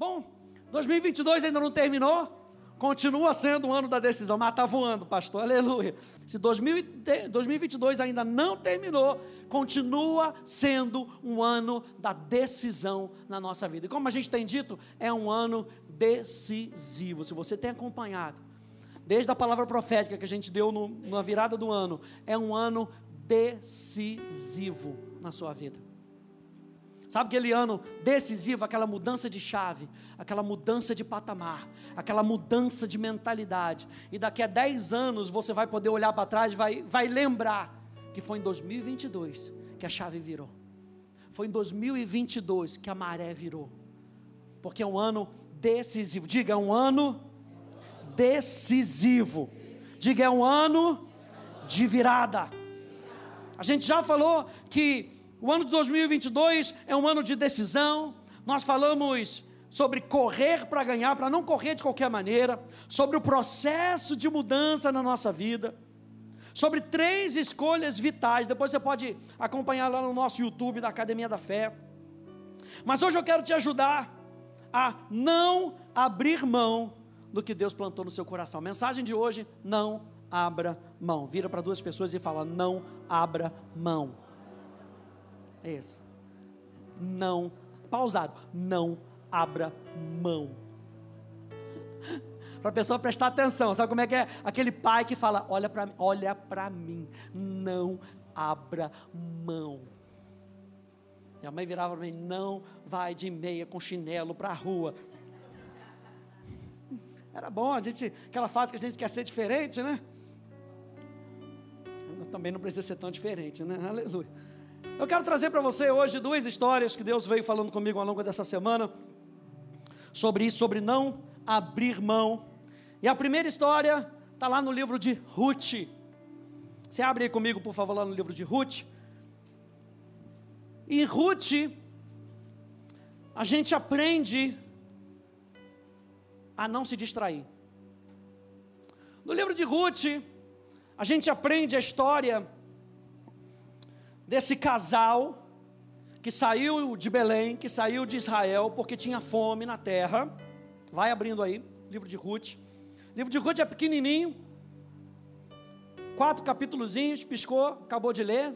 Bom, 2022 ainda não terminou, continua sendo o ano da decisão, mas está voando, pastor, aleluia. Se 2022 ainda não terminou, continua sendo um ano da decisão na nossa vida. E como a gente tem dito, é um ano decisivo. Se você tem acompanhado, desde a palavra profética que a gente deu no, na virada do ano, é um ano decisivo na sua vida. Sabe aquele ano decisivo, aquela mudança de chave, aquela mudança de patamar, aquela mudança de mentalidade. E daqui a 10 anos você vai poder olhar para trás e vai, vai lembrar que foi em 2022 que a chave virou. Foi em 2022 que a maré virou. Porque é um ano decisivo. Diga, é um ano decisivo. Diga, é um ano de virada. A gente já falou que o ano de 2022 é um ano de decisão. Nós falamos sobre correr para ganhar, para não correr de qualquer maneira, sobre o processo de mudança na nossa vida, sobre três escolhas vitais. Depois você pode acompanhar lá no nosso YouTube da Academia da Fé. Mas hoje eu quero te ajudar a não abrir mão do que Deus plantou no seu coração. Mensagem de hoje: não abra mão. Vira para duas pessoas e fala: não abra mão. É isso. Não, pausado, não abra mão. Para a pessoa prestar atenção, sabe como é que é? Aquele pai que fala: olha para mim, olha para mim, não abra mão. Minha mãe virava para mim: não vai de meia com chinelo para a rua. Era bom, a gente, aquela fase que a gente quer ser diferente, né? Também não precisa ser tão diferente, né? Aleluia. Eu quero trazer para você hoje duas histórias que Deus veio falando comigo ao longo dessa semana sobre isso, sobre não abrir mão. E a primeira história está lá no livro de Ruth. Você abre aí comigo, por favor, lá no livro de Ruth. E Ruth, a gente aprende a não se distrair. No livro de Ruth, a gente aprende a história desse casal que saiu de Belém, que saiu de Israel porque tinha fome na terra. Vai abrindo aí, livro de Ruth. O livro de Ruth é pequenininho, quatro capítulozinhos, piscou, acabou de ler.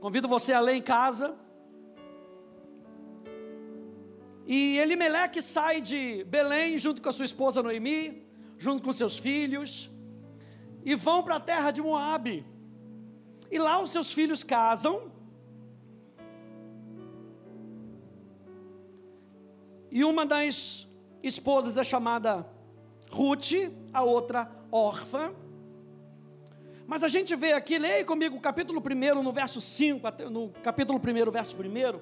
Convido você a ler em casa. E Elimeleque sai de Belém junto com a sua esposa Noemi, junto com seus filhos, e vão para a terra de Moabe. E lá os seus filhos casam. E uma das esposas é chamada Ruth, a outra órfã. Mas a gente vê aqui, leia comigo o capítulo 1, no verso 5, no capítulo 1, verso 1,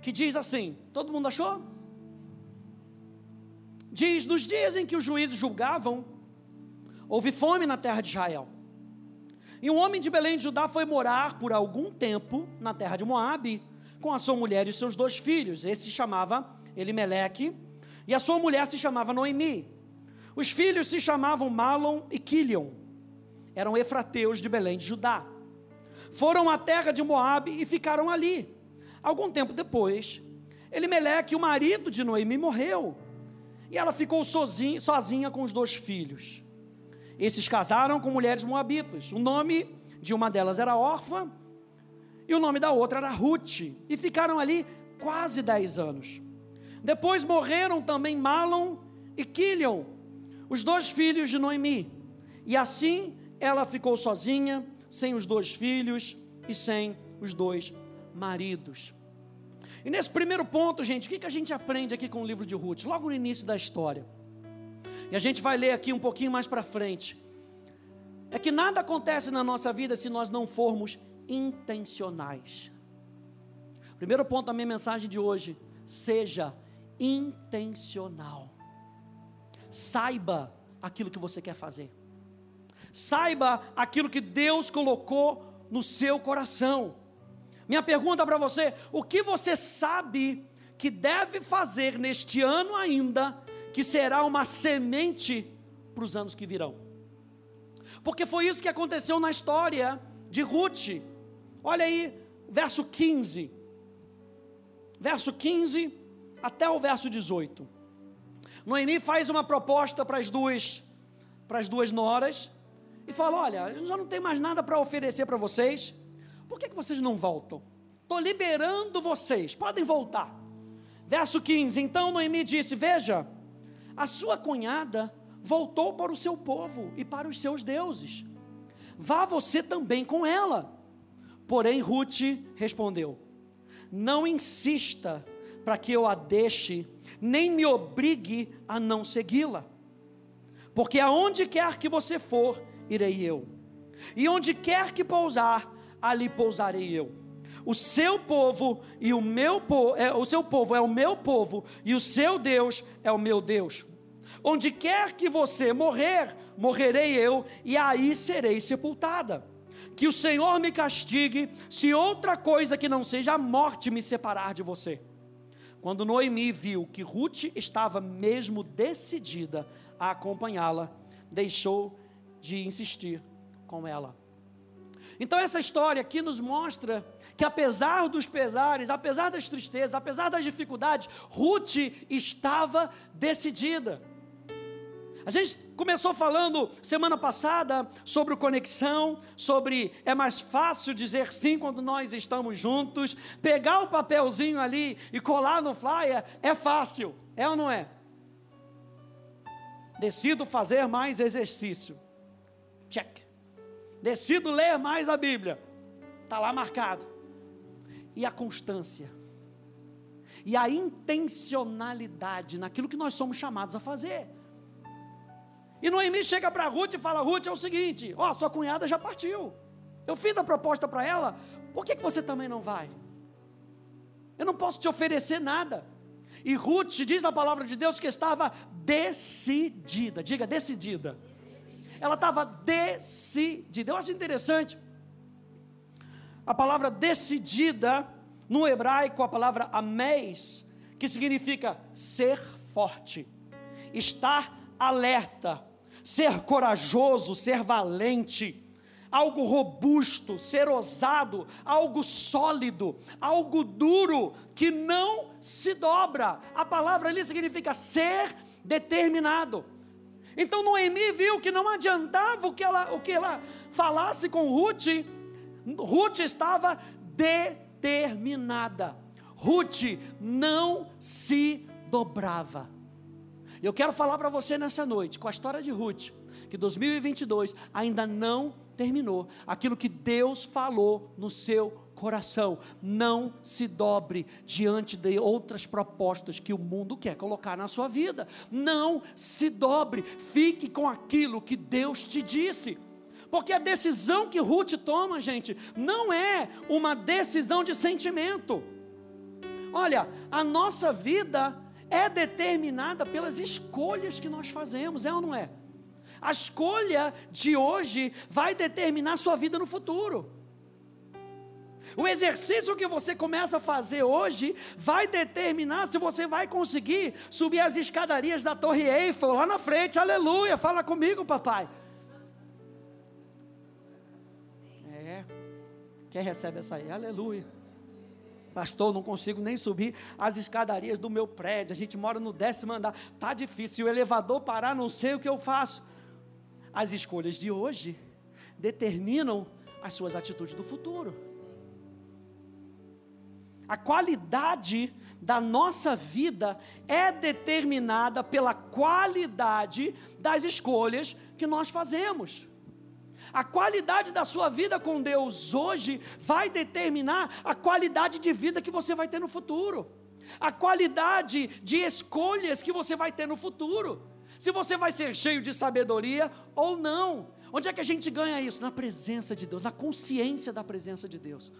que diz assim: todo mundo achou? Diz: nos dias em que os juízes julgavam, houve fome na terra de Israel. E um homem de Belém de Judá foi morar por algum tempo na terra de Moabe com a sua mulher e seus dois filhos. Esse se chamava Elimeleque e a sua mulher se chamava Noemi. Os filhos se chamavam Malon e Quilion. Eram efrateus de Belém de Judá. Foram à terra de Moabe e ficaram ali. Algum tempo depois, Elimeleque, o marido de Noemi, morreu. E ela ficou sozinha, sozinha com os dois filhos. Esses casaram com mulheres moabitas. O nome de uma delas era órfã e o nome da outra era Ruth. E ficaram ali quase dez anos. Depois morreram também Malon e Quilion, os dois filhos de Noemi. E assim ela ficou sozinha, sem os dois filhos e sem os dois maridos. E nesse primeiro ponto, gente, o que a gente aprende aqui com o livro de Ruth? Logo no início da história. E a gente vai ler aqui um pouquinho mais para frente. É que nada acontece na nossa vida se nós não formos intencionais. Primeiro ponto da minha mensagem de hoje: seja intencional. Saiba aquilo que você quer fazer. Saiba aquilo que Deus colocou no seu coração. Minha pergunta para você: o que você sabe que deve fazer neste ano ainda que será uma semente para os anos que virão. Porque foi isso que aconteceu na história de Ruth. Olha aí, verso 15. Verso 15 até o verso 18. Noemi faz uma proposta para as duas, para as duas noras e fala: Olha, já não tem mais nada para oferecer para vocês, por que, que vocês não voltam? Estou liberando vocês, podem voltar. Verso 15: Então Noemi disse: Veja, a sua cunhada voltou para o seu povo e para os seus deuses. Vá você também com ela. Porém, Ruth respondeu: Não insista para que eu a deixe, nem me obrigue a não segui-la. Porque aonde quer que você for, irei eu. E onde quer que pousar, ali pousarei eu. O seu povo e o meu povo, é, o seu povo é o meu povo e o seu Deus é o meu Deus. Onde quer que você morrer, morrerei eu e aí serei sepultada. Que o Senhor me castigue se outra coisa que não seja a morte me separar de você. Quando Noemi viu que Ruth estava mesmo decidida a acompanhá-la, deixou de insistir com ela. Então, essa história aqui nos mostra que, apesar dos pesares, apesar das tristezas, apesar das dificuldades, Ruth estava decidida. A gente começou falando semana passada sobre conexão, sobre é mais fácil dizer sim quando nós estamos juntos, pegar o papelzinho ali e colar no flyer é fácil, é ou não é? Decido fazer mais exercício. Check. Decido ler mais a Bíblia. Está lá marcado. E a constância. E a intencionalidade naquilo que nós somos chamados a fazer. E Noemi chega para Ruth e fala: Ruth, é o seguinte, ó, sua cunhada já partiu. Eu fiz a proposta para ela, por que, que você também não vai? Eu não posso te oferecer nada. E Ruth diz a palavra de Deus que estava decidida, diga decidida. Ela estava decidida. Eu acho interessante. A palavra decidida, no hebraico, a palavra amés, que significa ser forte, estar alerta, ser corajoso, ser valente, algo robusto, ser ousado, algo sólido, algo duro, que não se dobra. A palavra ali significa ser determinado. Então Noemi viu que não adiantava o que ela, o que ela falasse com Ruth, Ruth estava determinada. Ruth não se dobrava. Eu quero falar para você nessa noite, com a história de Ruth, que 2022 ainda não terminou. Aquilo que Deus falou no seu coração, não se dobre diante de outras propostas que o mundo quer colocar na sua vida. Não se dobre, fique com aquilo que Deus te disse. Porque a decisão que Ruth toma, gente, não é uma decisão de sentimento. Olha, a nossa vida é determinada pelas escolhas que nós fazemos, é ou não é? A escolha de hoje vai determinar sua vida no futuro. O exercício que você começa a fazer hoje vai determinar se você vai conseguir subir as escadarias da Torre Eiffel lá na frente. Aleluia! Fala comigo, papai. É. Quem recebe essa aí? Aleluia. Pastor, não consigo nem subir as escadarias do meu prédio. A gente mora no décimo andar. Tá difícil. O elevador parar, não sei o que eu faço. As escolhas de hoje determinam as suas atitudes do futuro. A qualidade da nossa vida é determinada pela qualidade das escolhas que nós fazemos. A qualidade da sua vida com Deus hoje vai determinar a qualidade de vida que você vai ter no futuro, a qualidade de escolhas que você vai ter no futuro, se você vai ser cheio de sabedoria ou não. Onde é que a gente ganha isso? Na presença de Deus, na consciência da presença de Deus.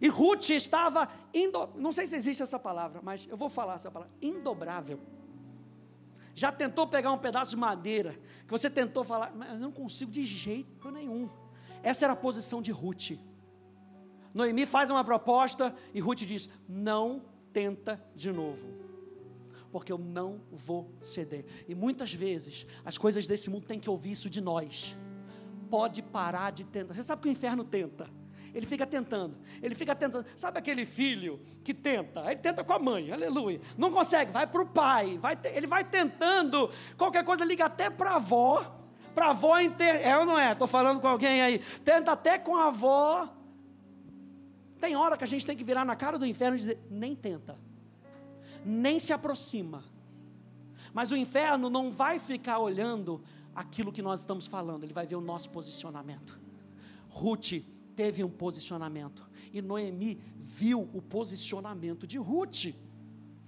E Ruth estava, indo, não sei se existe essa palavra, mas eu vou falar essa palavra, indobrável. Já tentou pegar um pedaço de madeira, que você tentou falar, mas não consigo de jeito nenhum. Essa era a posição de Ruth. Noemi faz uma proposta e Ruth diz: Não tenta de novo, porque eu não vou ceder. E muitas vezes as coisas desse mundo têm que ouvir isso de nós. Pode parar de tentar. Você sabe que o inferno tenta Ele fica tentando, ele fica tentando. Sabe aquele filho que tenta? Ele tenta com a mãe, aleluia. Não consegue, vai para o pai. Vai, ele vai tentando. Qualquer coisa, liga até para a avó. Para a avó inter... É ou não é? Estou falando com alguém aí. Tenta até com a avó. Tem hora que a gente tem que virar na cara do inferno e dizer: nem tenta, nem se aproxima. Mas o inferno não vai ficar olhando aquilo que nós estamos falando, ele vai ver o nosso posicionamento. Ruth teve um posicionamento e Noemi viu o posicionamento de Ruth.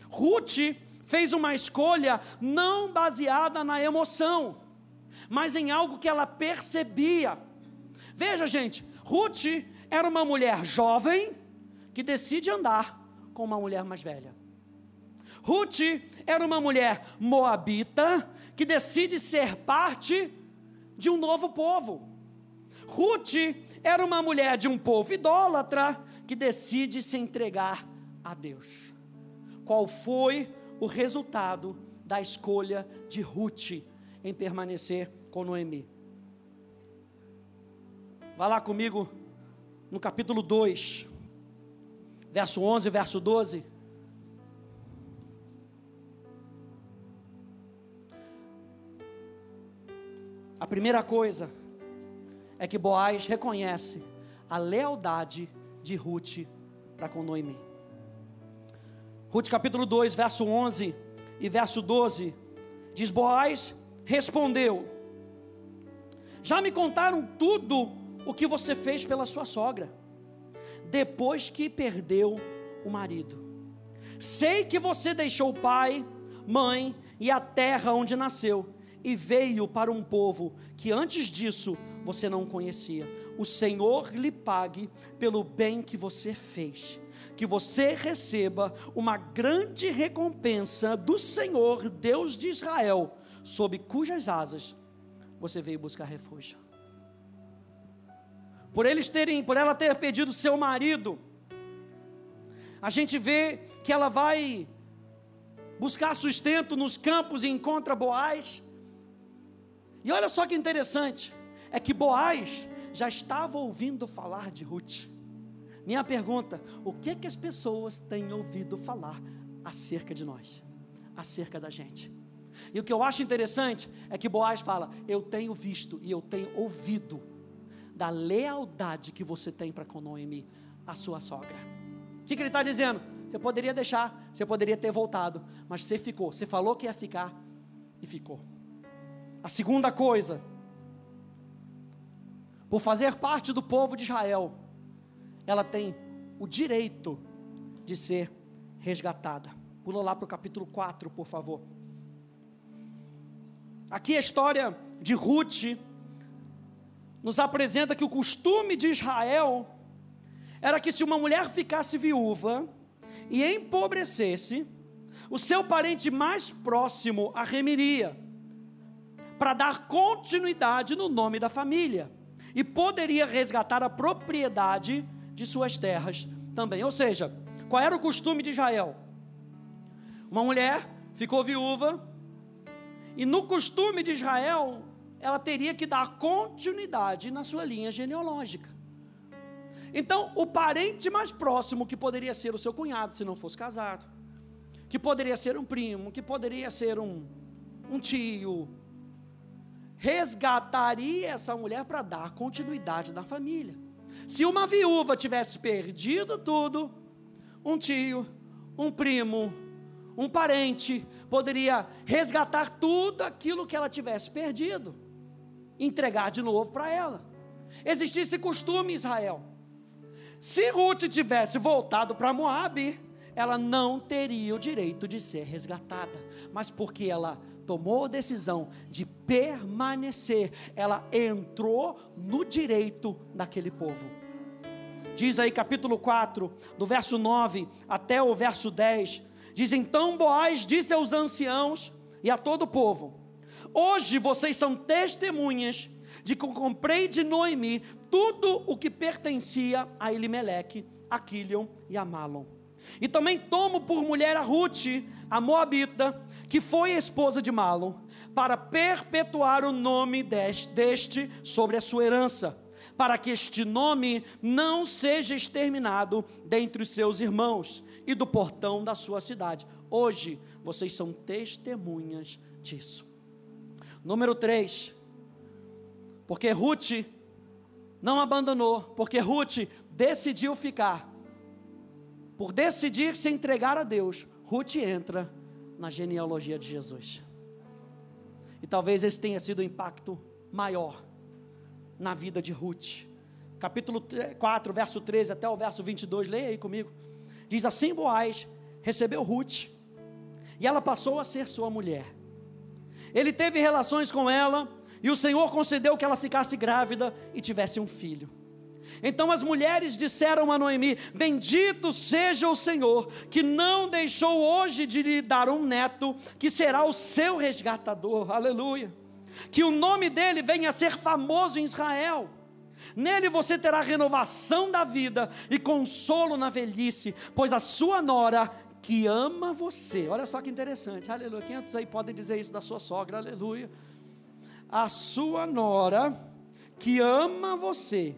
Ruth fez uma escolha não baseada na emoção, mas em algo que ela percebia. Veja, gente, Ruth era uma mulher jovem que decide andar com uma mulher mais velha. Ruth era uma mulher moabita que decide ser parte de um novo povo. Ruth era uma mulher de um povo idólatra que decide se entregar a Deus. Qual foi o resultado da escolha de Ruth em permanecer com Noemi? Vá lá comigo no capítulo 2, verso 11 e verso 12. A primeira coisa é que Boaz reconhece a lealdade de Ruth para com Noemi. Ruth capítulo 2, verso 11 e verso 12, diz: Boaz respondeu: Já me contaram tudo o que você fez pela sua sogra, depois que perdeu o marido. Sei que você deixou o pai, mãe e a terra onde nasceu, e veio para um povo que antes disso você não conhecia. O Senhor lhe pague pelo bem que você fez. Que você receba uma grande recompensa do Senhor, Deus de Israel, sob cujas asas você veio buscar refúgio. Por eles terem, por ela ter perdido seu marido, a gente vê que ela vai buscar sustento nos campos e encontra Boaz. E olha só que interessante, é que Boaz já estava ouvindo falar de Ruth. Minha pergunta: o que que as pessoas têm ouvido falar acerca de nós, acerca da gente? E o que eu acho interessante é que Boaz fala: eu tenho visto e eu tenho ouvido da lealdade que você tem para com Noemi, a sua sogra. O que, que ele está dizendo? Você poderia deixar, você poderia ter voltado, mas você ficou. Você falou que ia ficar e ficou. A segunda coisa por fazer parte do povo de Israel, ela tem o direito de ser resgatada. Pula lá para o capítulo 4, por favor. Aqui a história de Ruth nos apresenta que o costume de Israel era que se uma mulher ficasse viúva e empobrecesse, o seu parente mais próximo a remiria, para dar continuidade no nome da família e poderia resgatar a propriedade de suas terras também. Ou seja, qual era o costume de Israel? Uma mulher ficou viúva, e no costume de Israel, ela teria que dar continuidade na sua linha genealógica. Então, o parente mais próximo, que poderia ser o seu cunhado, se não fosse casado, que poderia ser um primo, que poderia ser um, um tio, resgataria essa mulher para dar continuidade na família. Se uma viúva tivesse perdido tudo, um tio, um primo, um parente poderia resgatar tudo aquilo que ela tivesse perdido, entregar de novo para ela. Existia esse costume em Israel. Se Ruth tivesse voltado para Moabe, ela não teria o direito de ser resgatada, mas porque ela tomou a decisão de permanecer, ela entrou no direito daquele povo. Diz aí capítulo 4, do verso 9 até o verso 10, diz então Boaz disse aos anciãos e a todo o povo: Hoje vocês são testemunhas de que comprei de Noemi tudo o que pertencia a Elimeleque, a Quilion e a Malon. E também tomo por mulher a Ruth, a Moabita, que foi esposa de Malon, para perpetuar o nome deste sobre a sua herança, para que este nome não seja exterminado dentre os seus irmãos e do portão da sua cidade. Hoje vocês são testemunhas disso. Número 3. Porque Ruth não abandonou, porque Ruth decidiu ficar. Por decidir se entregar a Deus, Ruth entra na genealogia de Jesus. E talvez esse tenha sido o impacto maior na vida de Ruth. Capítulo 4, verso 13 até o verso 22, leia aí comigo. Diz assim: Boaz recebeu Ruth, e ela passou a ser sua mulher. Ele teve relações com ela, e o Senhor concedeu que ela ficasse grávida e tivesse um filho. Então as mulheres disseram a Noemi: Bendito seja o Senhor, que não deixou hoje de lhe dar um neto, que será o seu resgatador. Aleluia. Que o nome dele venha a ser famoso em Israel. Nele você terá renovação da vida e consolo na velhice, pois a sua nora que ama você. Olha só que interessante. Aleluia. Quantos aí podem dizer isso da sua sogra? Aleluia. A sua nora que ama você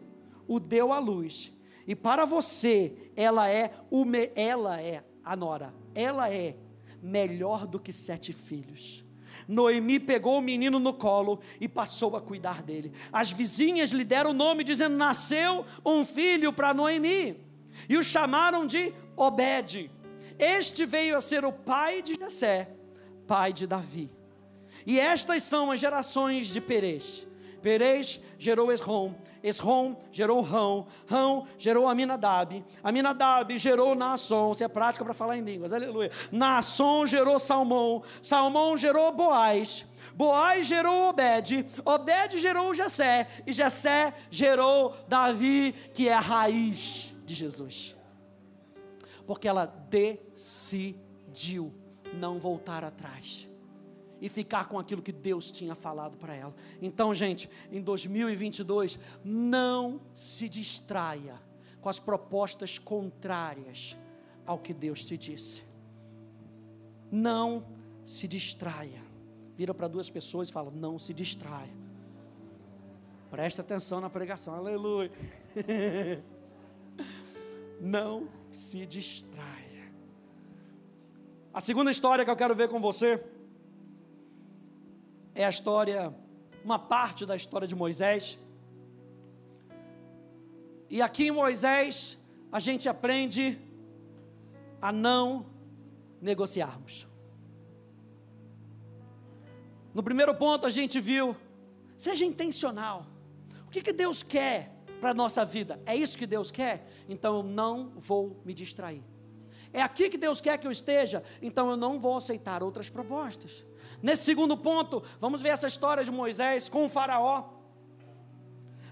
o deu à luz. E para você, ela é o me, ela é a nora. Ela é melhor do que sete filhos. Noemi pegou o menino no colo e passou a cuidar dele. As vizinhas lhe deram o nome, dizendo: Nasceu um filho para Noemi. E o chamaram de Obed. Este veio a ser o pai de Jessé, pai de Davi. E estas são as gerações de Perez. Perez gerou Esrom, Esrom gerou Rão, Rão gerou Aminadab, Aminadab gerou Naasson, isso é prática para falar em línguas, aleluia. Naasson gerou Salmão, Salmão gerou Boaz, Boaz gerou Obed, Obed gerou Jessé, e Jessé gerou Davi, que é a raiz de Jesus. Porque ela decidiu não voltar atrás e ficar com aquilo que Deus tinha falado para ela. Então, gente, em 2022, não se distraia com as propostas contrárias ao que Deus te disse. Não se distraia. Vira para duas pessoas e fala: não se distraia. Presta atenção na pregação, aleluia. não se distraia. A segunda história que eu quero ver com você é a história, uma parte da história de Moisés. E aqui em Moisés, a gente aprende a não negociarmos. No primeiro ponto, a gente viu, seja intencional. O que, que Deus quer para a nossa vida? É isso que Deus quer? Então eu não vou me distrair. É aqui que Deus quer que eu esteja, então eu não vou aceitar outras propostas. Nesse segundo ponto, vamos ver essa história de Moisés com o Faraó.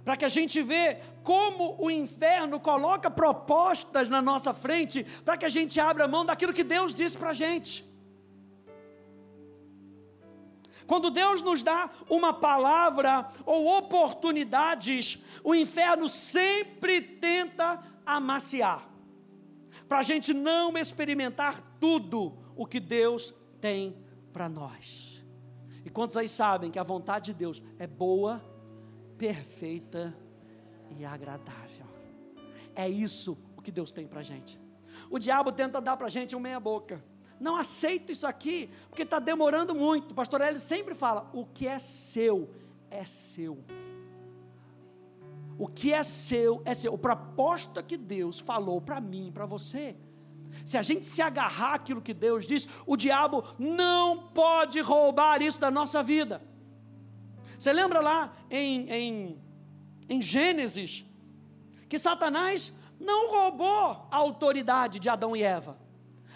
Para que a gente vê como o inferno coloca propostas na nossa frente, para que a gente abra mão daquilo que Deus disse para a gente. Quando Deus nos dá uma palavra ou oportunidades, o inferno sempre tenta amaciar, para a gente não experimentar tudo o que Deus tem para nós. E quantos aí sabem que a vontade de Deus é boa, perfeita e agradável? É isso o que Deus tem para a gente. O diabo tenta dar para a gente um meia-boca. Não aceito isso aqui, porque está demorando muito. O pastor Hélio sempre fala: o que é seu, é seu. O que é seu, é seu. A proposta que Deus falou para mim, para você, se a gente se agarrar aquilo que Deus diz, o diabo não pode roubar isso da nossa vida. Você lembra lá em, em, em Gênesis, que Satanás não roubou a autoridade de Adão e Eva.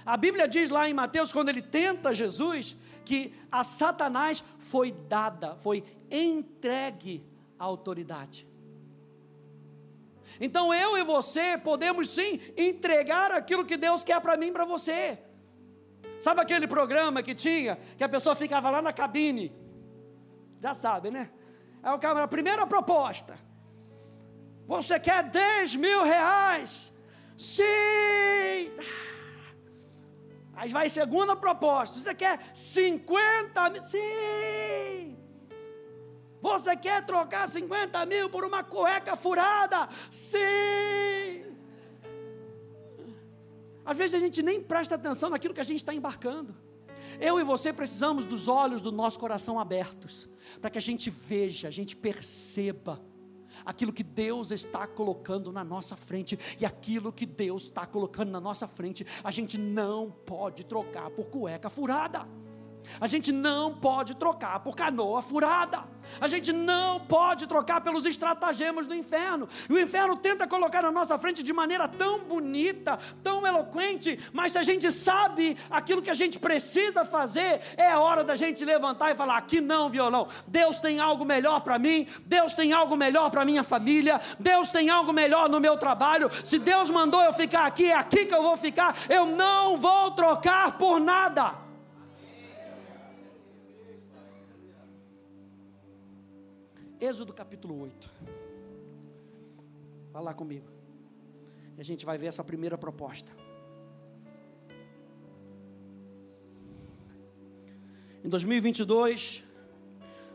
A Bíblia diz lá em Mateus, quando ele tenta Jesus, que a Satanás foi dada, foi entregue a autoridade. Então eu e você podemos sim entregar aquilo que Deus quer para mim e para você. Sabe aquele programa que tinha, que a pessoa ficava lá na cabine? Já sabe, né? É o cara, a primeira proposta. Você quer 10 mil reais? Sim! Aí vai segunda proposta. Você quer 50 mil? Sim! Você quer trocar 50 mil por uma cueca furada? Sim! Às vezes a gente nem presta atenção naquilo que a gente está embarcando. Eu e você precisamos dos olhos do nosso coração abertos, para que a gente veja, a gente perceba aquilo que Deus está colocando na nossa frente, e aquilo que Deus está colocando na nossa frente, a gente não pode trocar por cueca furada. A gente não pode trocar por canoa furada. A gente não pode trocar pelos estratagemas do inferno. E o inferno tenta colocar na nossa frente de maneira tão bonita, tão eloquente, mas se a gente sabe aquilo que a gente precisa fazer, é hora da gente levantar e falar: aqui não, violão. Deus tem algo melhor para mim, Deus tem algo melhor para minha família, Deus tem algo melhor no meu trabalho. Se Deus mandou eu ficar aqui, é aqui que eu vou ficar. Eu não vou trocar por nada. Êxodo capítulo 8. Vai lá comigo. E a gente vai ver essa primeira proposta. Em 2022,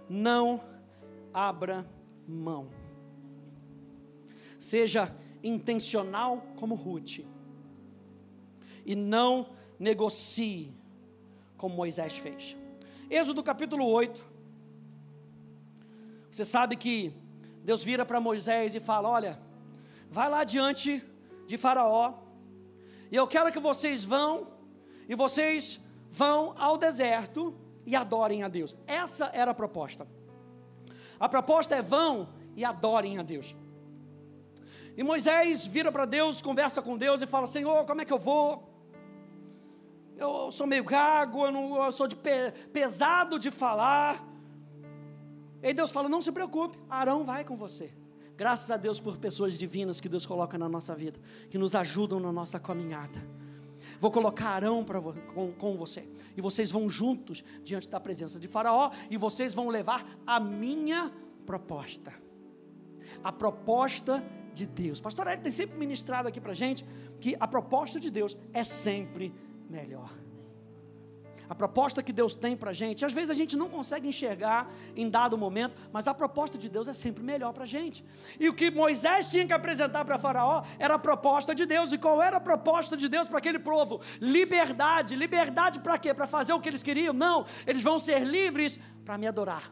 não abra mão. Seja intencional como Ruth. E não negocie como Moisés fez. Êxodo capítulo 8 você sabe que Deus vira para Moisés e fala: Olha, vai lá diante de Faraó, e eu quero que vocês vão, e vocês vão ao deserto e adorem a Deus. Essa era a proposta. A proposta é vão e adorem a Deus. E Moisés vira para Deus, conversa com Deus e fala: Senhor, como é que eu vou? Eu sou meio gago, eu, não, eu sou de pe, pesado de falar. E Deus fala: não se preocupe, Arão vai com você. Graças a Deus por pessoas divinas que Deus coloca na nossa vida, que nos ajudam na nossa caminhada. Vou colocar Arão pra, com, com você, e vocês vão juntos diante da presença de Faraó, e vocês vão levar a minha proposta. A proposta de Deus. Pastor Ed tem sempre ministrado aqui para gente que a proposta de Deus é sempre melhor a proposta que Deus tem para a gente, às vezes a gente não consegue enxergar em dado momento, mas a proposta de Deus é sempre melhor para a gente. E o que Moisés tinha que apresentar para Faraó era a proposta de Deus. E qual era a proposta de Deus para aquele povo? Liberdade. Liberdade para quê? Para fazer o que eles queriam? Não, eles vão ser livres para me adorar.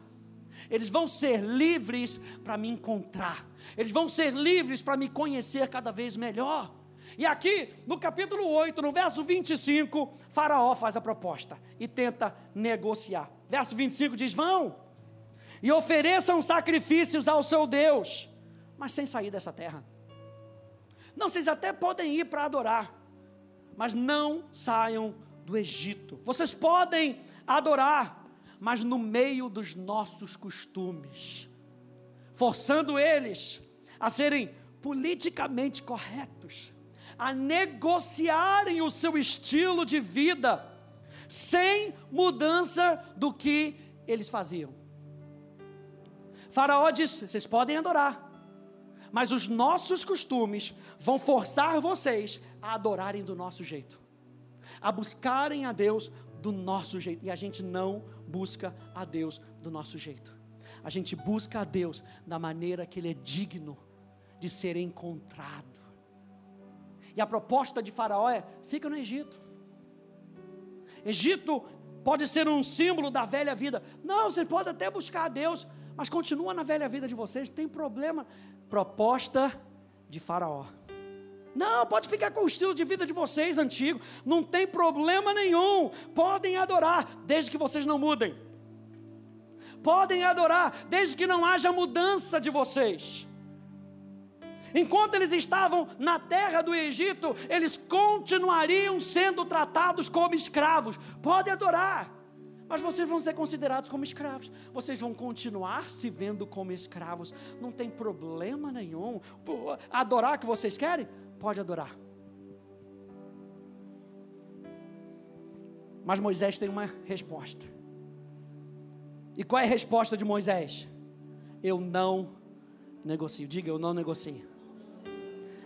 Eles vão ser livres para me encontrar. Eles vão ser livres para me conhecer cada vez melhor. E aqui, no capítulo 8, no verso 25, Faraó faz a proposta e tenta negociar. Verso 25 diz: Vão e ofereçam sacrifícios ao seu Deus, mas sem sair dessa terra. Não, vocês até podem ir para adorar, mas não saiam do Egito. Vocês podem adorar, mas no meio dos nossos costumes, forçando eles a serem politicamente corretos a negociarem o seu estilo de vida, sem mudança do que eles faziam. Faraó disse: vocês podem adorar, mas os nossos costumes vão forçar vocês a adorarem do nosso jeito, a buscarem a Deus do nosso jeito, e a gente não busca a Deus do nosso jeito, a gente busca a Deus da maneira que Ele é digno de ser encontrado. E a proposta de Faraó é: fica no Egito. Egito pode ser um símbolo da velha vida. Não, você pode até buscar a Deus, mas continua na velha vida de vocês, tem problema. Proposta de Faraó. Não, pode ficar com o estilo de vida de vocês antigo, não tem problema nenhum. Podem adorar, desde que vocês não mudem. Podem adorar, desde que não haja mudança de vocês. Enquanto eles estavam na terra do Egito, eles continuariam sendo tratados como escravos. Pode adorar, mas vocês vão ser considerados como escravos. Vocês vão continuar se vendo como escravos. Não tem problema nenhum. Adorar que vocês querem? Pode adorar. Mas Moisés tem uma resposta. E qual é a resposta de Moisés? Eu não negocio. Diga, eu não negocio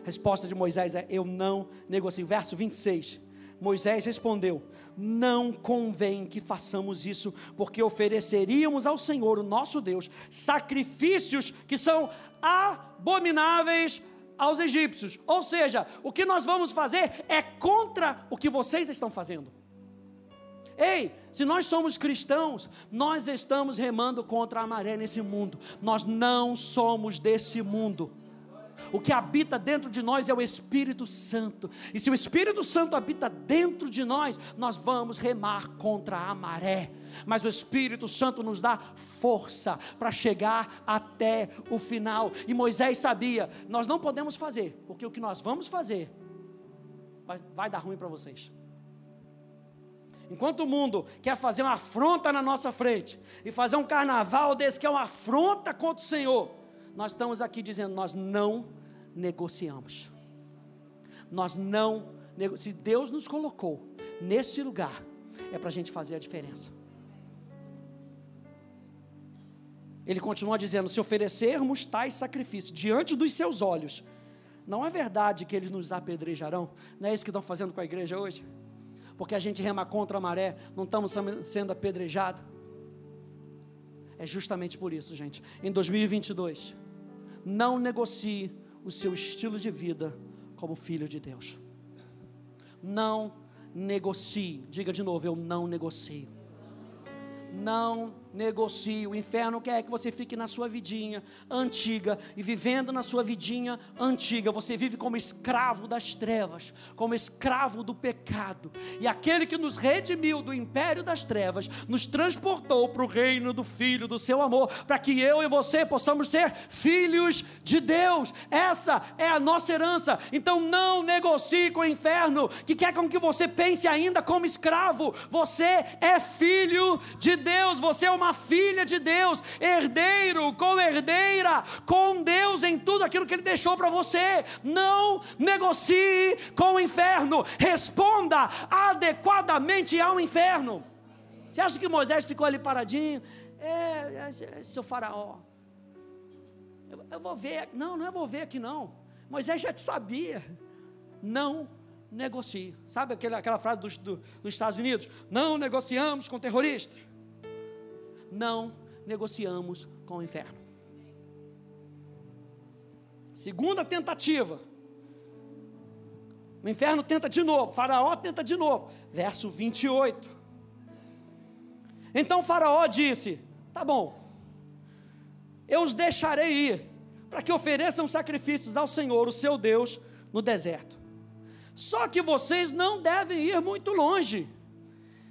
resposta de Moisés é: Eu não negocio. Verso 26. Moisés respondeu: Não convém que façamos isso, porque ofereceríamos ao Senhor, o nosso Deus, sacrifícios que são abomináveis aos egípcios. Ou seja, o que nós vamos fazer é contra o que vocês estão fazendo. Ei, se nós somos cristãos, nós estamos remando contra a maré nesse mundo. Nós não somos desse mundo. O que habita dentro de nós é o Espírito Santo. E se o Espírito Santo habita dentro de nós, nós vamos remar contra a maré. Mas o Espírito Santo nos dá força para chegar até o final. E Moisés sabia: nós não podemos fazer, porque o que nós vamos fazer vai, vai dar ruim para vocês. Enquanto o mundo quer fazer uma afronta na nossa frente e fazer um carnaval desse que é uma afronta contra o Senhor, nós estamos aqui dizendo: nós não negociamos. Nós não, se Deus nos colocou nesse lugar, é para a gente fazer a diferença. Ele continua dizendo: se oferecermos tais sacrifícios diante dos seus olhos, não é verdade que eles nos apedrejarão? Não é isso que estão fazendo com a igreja hoje? Porque a gente rema contra a maré, não estamos sendo apedrejados. É justamente por isso, gente. Em 2022, não negocie o seu estilo de vida como filho de Deus. Não negocie. Diga de novo, eu não negocio. Não negocie. O inferno quer que você fique na sua vidinha antiga e vivendo na sua vidinha antiga. Você vive como escravo das trevas, como escravo do pecado. E aquele que nos redimiu do império das trevas, nos transportou para o reino do Filho, do seu amor, para que eu e você possamos ser filhos de Deus. Essa é a nossa herança. Então não negocie com o inferno, que quer com que você pense ainda como escravo. Você é filho de Deus, você é uma uma filha de Deus, herdeiro, co-herdeira com Deus em tudo aquilo que Ele deixou para você. Não negocie com o inferno, responda adequadamente ao inferno. Você acha que Moisés ficou ali paradinho? É, é, é seu faraó. Eu, eu vou ver. Não, não é vou ver aqui não. Moisés já te sabia. Não negocie. Sabe aquela, aquela frase dos, do, dos Estados Unidos? Não negociamos com terroristas não negociamos com o inferno. Segunda tentativa. O inferno tenta de novo, Faraó tenta de novo. Verso 28. Então Faraó disse: Tá bom, eu os deixarei ir, para que ofereçam sacrifícios ao Senhor, o seu Deus, no deserto. Só que vocês não devem ir muito longe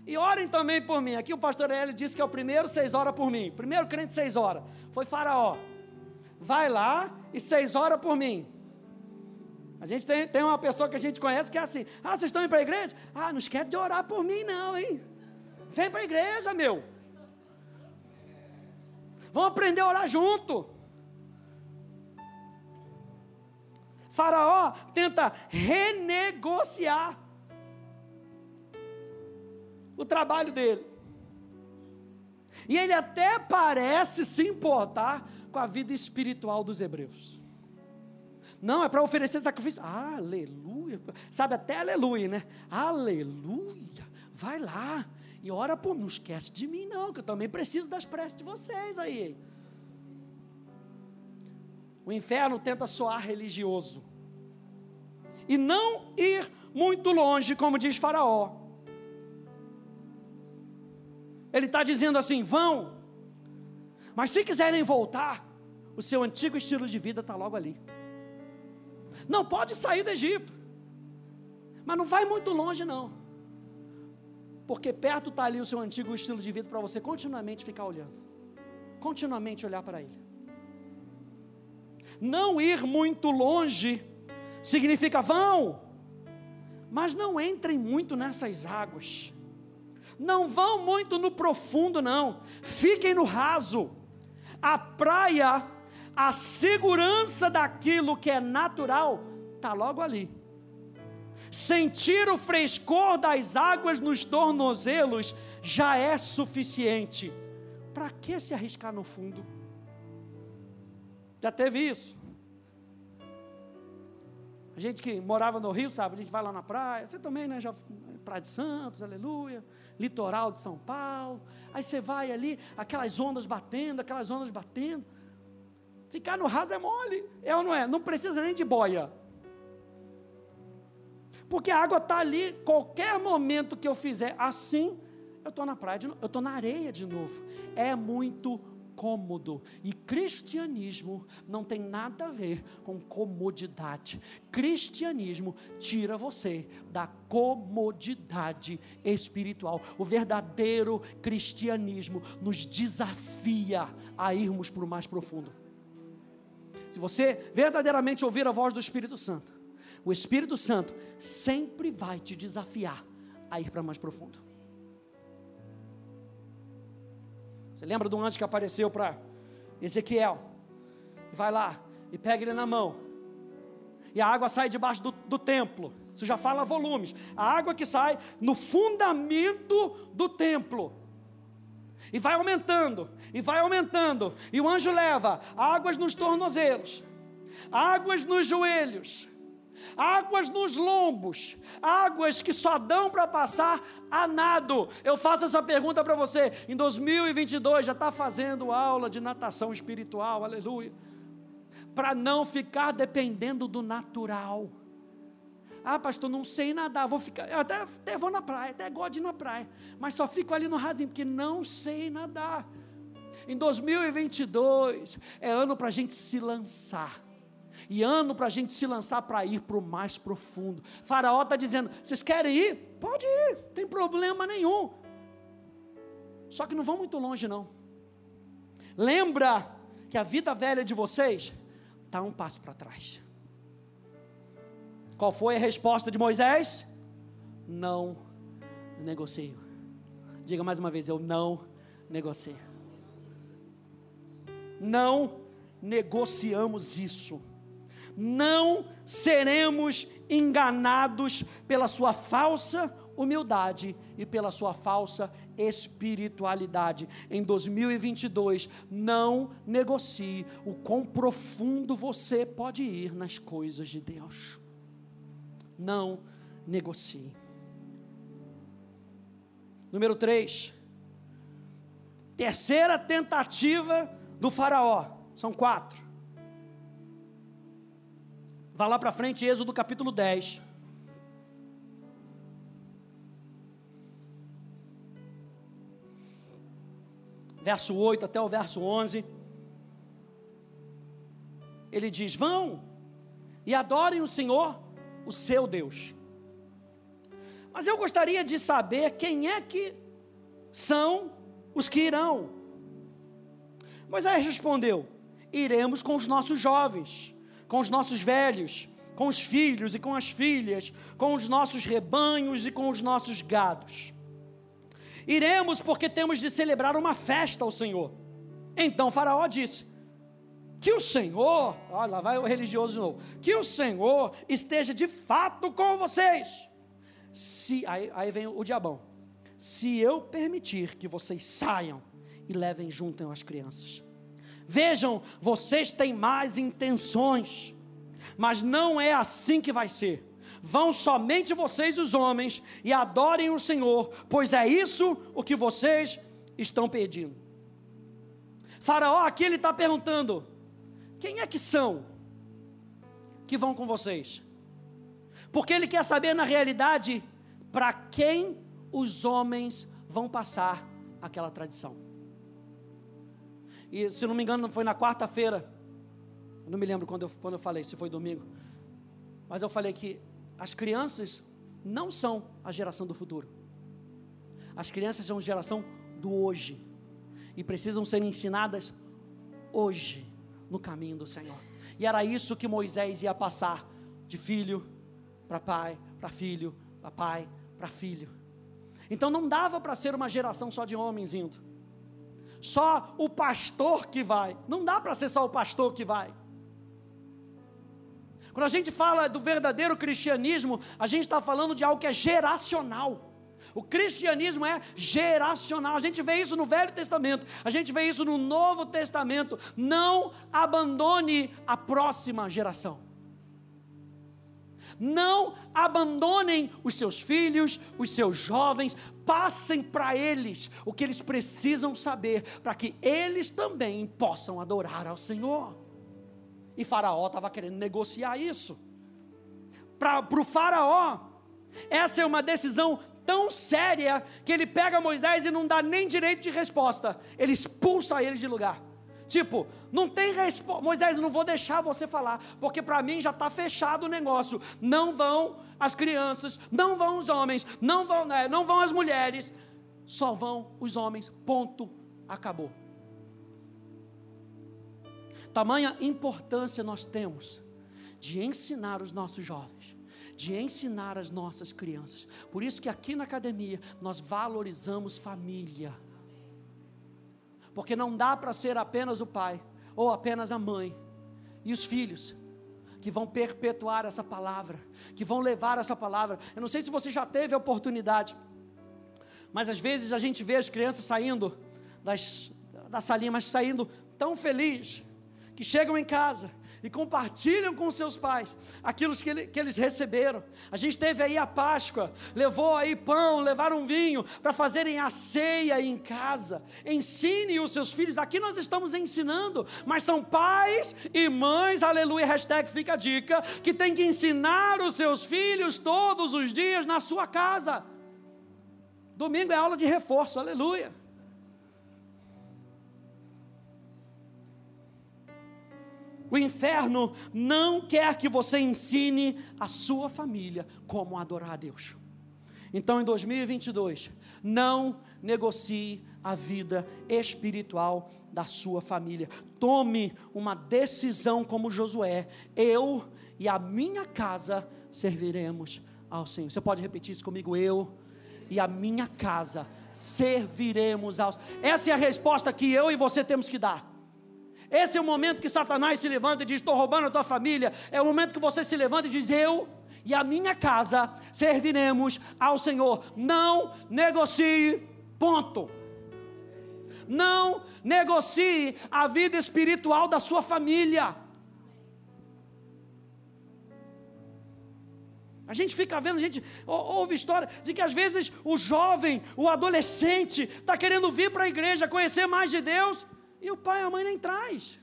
e orem também por mim. Aqui o pastor Hélio disse que é o primeiro seis horas por mim. Primeiro crente seis horas. Foi Faraó. Vai lá e seis horas por mim. A gente tem, tem uma pessoa que a gente conhece que é assim: Ah, vocês estão indo para a igreja? Ah, não esquece de orar por mim, não, hein? Vem para a igreja, meu. Vamos aprender a orar junto. Faraó tenta renegociar o trabalho dele. E ele até parece se importar com a vida espiritual dos hebreus. Não, é para oferecer sacrifício. aleluia. Sabe até aleluia, né? Aleluia. Vai lá e ora por Não esquece de mim, não, que eu também preciso das preces de vocês aí. O inferno tenta soar religioso. E não ir muito longe, como diz Faraó. Ele está dizendo assim: vão, mas se quiserem voltar, o seu antigo estilo de vida está logo ali. Não pode sair do Egito, mas não vai muito longe, não, porque perto está ali o seu antigo estilo de vida para você continuamente ficar olhando, continuamente olhar para ele. Não ir muito longe significa vão, mas não entrem muito nessas águas não vão muito no profundo, não. Fiquem no raso. A praia, a segurança daquilo que é natural, está logo ali. Sentir o frescor das águas nos tornozelos já é suficiente. Para que se arriscar no fundo? Já teve isso? A gente que morava no Rio, sabe, a gente vai lá na praia, você também, né? Já, praia de Santos, aleluia, litoral de São Paulo. Aí você vai ali, aquelas ondas batendo, aquelas ondas batendo. Ficar no raso é mole, é ou não é? Não precisa nem de boia. Porque a água está ali, qualquer momento que eu fizer assim, eu estou na praia, de, eu estou na areia de novo. É muito cômodo. E cristianismo não tem nada a ver com comodidade. Cristianismo tira você da comodidade espiritual. O verdadeiro cristianismo nos desafia a irmos para o mais profundo. Se você verdadeiramente ouvir a voz do Espírito Santo, o Espírito Santo sempre vai te desafiar a ir para mais profundo. Você lembra do anjo que apareceu para Ezequiel? Vai lá e pega ele na mão. E a água sai debaixo do, do templo. Isso já fala volumes. A água que sai no fundamento do templo. E vai aumentando, e vai aumentando. E o anjo leva águas nos tornozelos, águas nos joelhos, águas nos lombos, águas que só dão para passar a nado. Eu faço essa pergunta para você, em 2022 já está fazendo aula de natação espiritual, aleluia, para não ficar dependendo do natural. Ah, pastor, não sei nadar, vou ficar, eu até, até vou na praia, até gosto de ir na praia, mas só fico ali no rasinho, porque não sei nadar. Em 2022 é ano para a gente se lançar e ano para a gente se lançar para ir para o mais profundo. Faraó está dizendo: vocês querem ir? Pode ir, tem problema nenhum. Só que não vão muito longe, não. Lembra que a vida velha de vocês está um passo para trás. Qual foi a resposta de Moisés? Não negocio. Diga mais uma vez: eu não negocio. Não negociamos isso não seremos enganados pela sua falsa humildade e pela sua falsa espiritualidade. Em 2022, não negocie o quão profundo você pode ir nas coisas de Deus. Não negocie. Número 3. Terceira tentativa do Faraó. São quatro. Vá lá para frente, Êxodo capítulo 10. Verso 8 até o verso 11. Ele diz: Vão e adorem o Senhor, o seu Deus. Mas eu gostaria de saber quem é que são os que irão. Moisés respondeu: Iremos com os nossos jovens com os nossos velhos, com os filhos e com as filhas, com os nossos rebanhos e com os nossos gados. Iremos porque temos de celebrar uma festa ao Senhor. Então Faraó disse: Que o Senhor, olha lá vai o religioso de novo, que o Senhor esteja de fato com vocês. Se, aí, aí vem o diabão. Se eu permitir que vocês saiam e levem junto as crianças, Vejam, vocês têm mais intenções, mas não é assim que vai ser. Vão somente vocês, os homens, e adorem o Senhor, pois é isso o que vocês estão pedindo. Faraó aqui ele está perguntando: quem é que são que vão com vocês? Porque ele quer saber na realidade para quem os homens vão passar aquela tradição. E se não me engano, foi na quarta-feira. Não me lembro quando eu, quando eu falei, se foi domingo. Mas eu falei que as crianças não são a geração do futuro. As crianças são a geração do hoje. E precisam ser ensinadas hoje no caminho do Senhor. E era isso que Moisés ia passar de filho para pai, para filho, para pai, para filho. Então não dava para ser uma geração só de homens indo só o pastor que vai. Não dá para ser só o pastor que vai. Quando a gente fala do verdadeiro cristianismo, a gente está falando de algo que é geracional. O cristianismo é geracional. A gente vê isso no Velho Testamento, a gente vê isso no Novo Testamento. Não abandone a próxima geração. Não abandonem os seus filhos, os seus jovens, passem para eles o que eles precisam saber, para que eles também possam adorar ao Senhor. E Faraó estava querendo negociar isso. Para o Faraó, essa é uma decisão tão séria que ele pega Moisés e não dá nem direito de resposta, ele expulsa ele de lugar. Tipo, não tem resposta. Moisés, não vou deixar você falar, porque para mim já está fechado o negócio. Não vão as crianças, não vão os homens, não vão, né, não vão as mulheres, só vão os homens. Ponto. Acabou. Tamanha importância nós temos de ensinar os nossos jovens, de ensinar as nossas crianças. Por isso que aqui na academia nós valorizamos família porque não dá para ser apenas o pai ou apenas a mãe e os filhos que vão perpetuar essa palavra, que vão levar essa palavra. Eu não sei se você já teve a oportunidade, mas às vezes a gente vê as crianças saindo das, da salinha, mas saindo tão feliz, que chegam em casa e compartilham com seus pais aquilo que, ele, que, eles receberam. A gente teve aí a Páscoa, levou aí pão, levaram vinho para fazerem a ceia em casa. Ensine os seus filhos. Aqui nós estamos ensinando, mas são pais e mães, aleluia, hashtag fica a dica, que tem que ensinar os seus filhos todos os dias na sua casa. Domingo é aula de reforço, aleluia. O inferno não quer que você ensine a sua família como adorar a Deus. Então, em 2022, não negocie a vida espiritual da sua família. Tome uma decisão como Josué. Eu e a minha casa serviremos ao Senhor. Você pode repetir isso comigo? Eu e a minha casa serviremos ao Senhor. Essa é a resposta que eu e você temos que dar. Esse é o momento que Satanás se levanta e diz: Estou roubando a tua família. É o momento que você se levanta e diz: Eu e a minha casa serviremos ao Senhor. Não negocie, ponto. Não negocie a vida espiritual da sua família. A gente fica vendo, a gente ouve história de que às vezes o jovem, o adolescente, está querendo vir para a igreja, conhecer mais de Deus, e o pai e a mãe nem traz.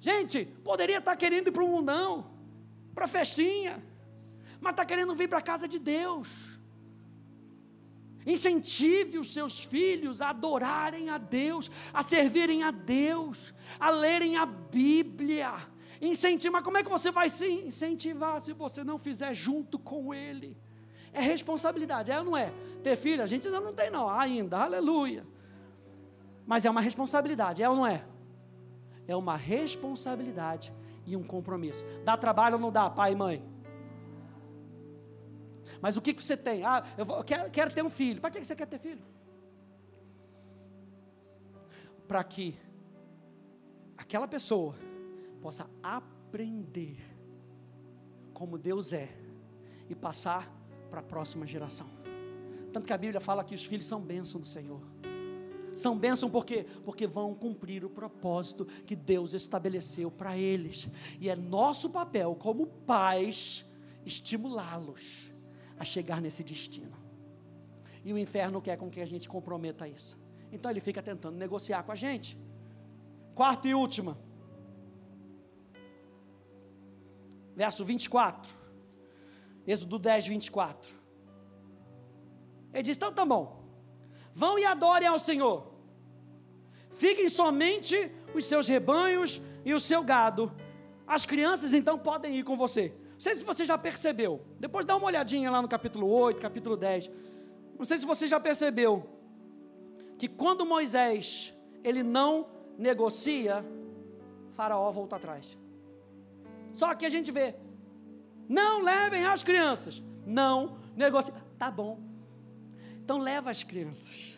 Gente, poderia estar querendo ir para o mundão, para festinha, mas está querendo vir para a casa de Deus. Incentive os seus filhos a adorarem a Deus, a servirem a Deus, a lerem a Bíblia. Incentive, mas como é que você vai se incentivar se você não fizer junto com Ele? É responsabilidade, é ou não é? Ter filho, a gente ainda não tem, não, ainda, aleluia. Mas é uma responsabilidade, é ou não é? É uma responsabilidade e um compromisso. Dá trabalho ou não dá, pai e mãe? Mas o que, que você tem? Ah, eu, vou, eu quero, quero, ter um filho. Para que você quer ter filho? Para que aquela pessoa possa aprender como Deus é e passar para a próxima geração. Tanto que a Bíblia fala que os filhos são bênção do Senhor. São bênção por quê? Porque vão cumprir o propósito que Deus estabeleceu para eles. E é nosso papel, como pais, estimulá-los a chegar nesse destino. E o inferno quer com que a gente comprometa isso. Então ele fica tentando negociar com a gente. Quarta e última. Verso 24. Êxodo 10, 24. Ele diz: então tá bom. Vão e adorem ao Senhor. Fiquem somente os seus rebanhos e o seu gado. As crianças então podem ir com você. Não sei se você já percebeu. Depois dá uma olhadinha lá no capítulo 8, capítulo 10. Não sei se você já percebeu que quando Moisés ele não negocia, Faraó volta atrás. Só que a gente vê, não levem as crianças, não negocie. Tá bom. Então leva as crianças.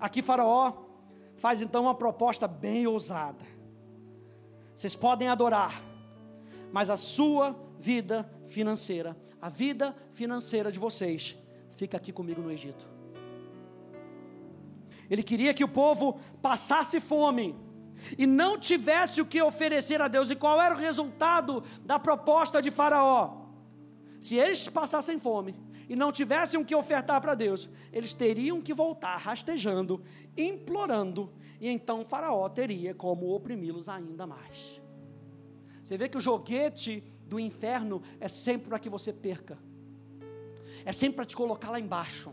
Aqui Faraó faz então uma proposta bem ousada. Vocês podem adorar, mas a sua vida financeira, a vida financeira de vocês, fica aqui comigo no Egito. Ele queria que o povo passasse fome, e não tivesse o que oferecer a Deus, e qual era o resultado da proposta de Faraó? Se eles passassem fome e não tivessem o que ofertar para Deus, eles teriam que voltar rastejando, implorando, e então Faraó teria como oprimi-los ainda mais. Você vê que o joguete do inferno é sempre para que você perca, é sempre para te colocar lá embaixo.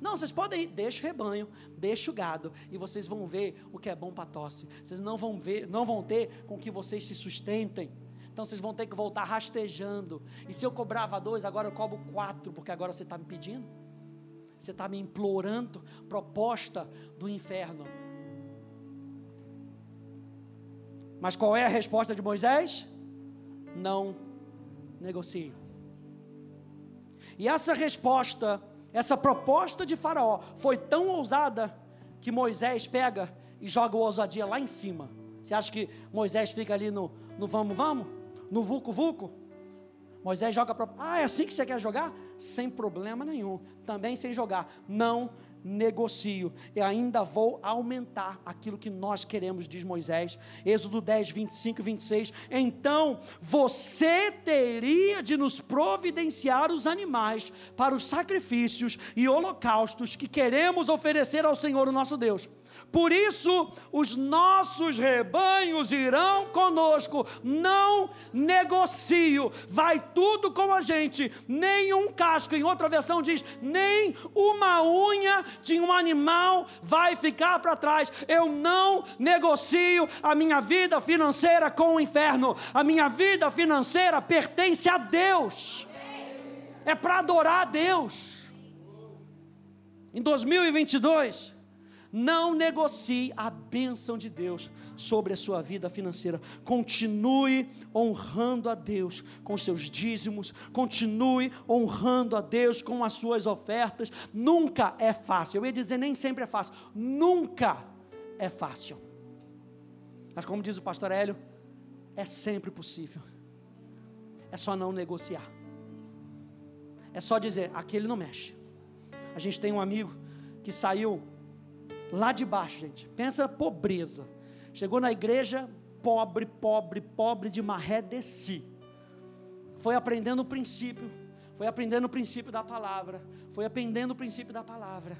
Não, vocês podem ir, deixa o rebanho, deixa o gado, e vocês vão ver o que é bom para tosse. Vocês não vão ver, não vão ter com que vocês se sustentem. Então vocês vão ter que voltar rastejando. E se eu cobrava dois, agora eu cobro quatro, porque agora você está me pedindo. Você está me implorando proposta do inferno. Mas qual é a resposta de Moisés? Não negocio. E essa resposta, essa proposta de Faraó foi tão ousada que Moisés pega e joga o ousadia lá em cima. Você acha que Moisés fica ali no, no vamos, vamos? No Vucu Vucu. Moisés joga para. Ah, é assim que você quer jogar? Sem problema nenhum. Também sem jogar. Não negocio. E ainda vou aumentar aquilo que nós queremos, diz Moisés. Êxodo 10, 25 e 26. Então você teria de nos providenciar os animais para os sacrifícios e holocaustos que queremos oferecer ao Senhor, o nosso Deus. Por isso, os nossos rebanhos irão conosco. Não negocio. Vai tudo com a gente. Nem um casco. Em outra versão diz: nem uma unha de um animal vai ficar para trás. Eu não negocio a minha vida financeira com o inferno. A minha vida financeira pertence a Deus. É para adorar a Deus. Em 2022 não negocie a bênção de Deus sobre a sua vida financeira. Continue honrando a Deus com seus dízimos, continue honrando a Deus com as suas ofertas. Nunca é fácil. Eu ia dizer, nem sempre é fácil. Nunca é fácil. Mas como diz o pastor Hélio, é sempre possível. É só não negociar. É só dizer, aquele não mexe. A gente tem um amigo que saiu lá de baixo, gente. Pensa pobreza. Chegou na igreja, pobre, pobre, pobre de maré desci. Foi aprendendo o princípio, foi aprendendo o princípio da palavra, foi aprendendo o princípio da palavra.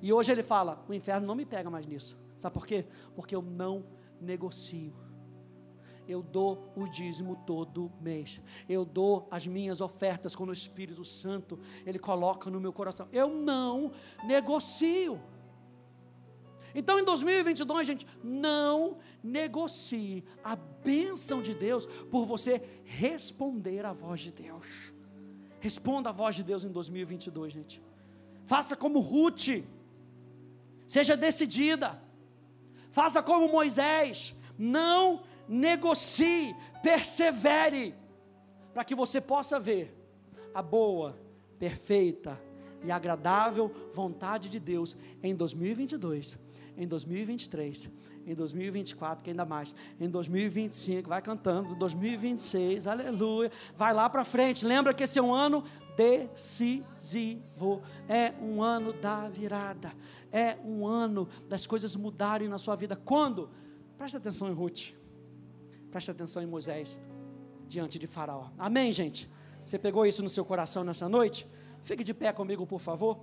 E hoje ele fala: o inferno não me pega mais nisso. Sabe por quê? Porque eu não negocio. Eu dou o dízimo todo mês. Eu dou as minhas ofertas quando o Espírito Santo ele coloca no meu coração. Eu não negocio. Então em 2022, gente, não negocie a bênção de Deus por você responder à voz de Deus. Responda à voz de Deus em 2022, gente. Faça como Ruth, seja decidida. Faça como Moisés, não negocie, persevere, para que você possa ver a boa, perfeita e agradável vontade de Deus em 2022 em 2023, em 2024, que ainda mais, em 2025, vai cantando, 2026, aleluia, vai lá para frente. Lembra que esse é um ano decisivo, é um ano da virada, é um ano das coisas mudarem na sua vida. Quando? Preste atenção em Ruth, preste atenção em Moisés, diante de Faraó. Amém, gente? Você pegou isso no seu coração nessa noite? Fique de pé comigo, por favor.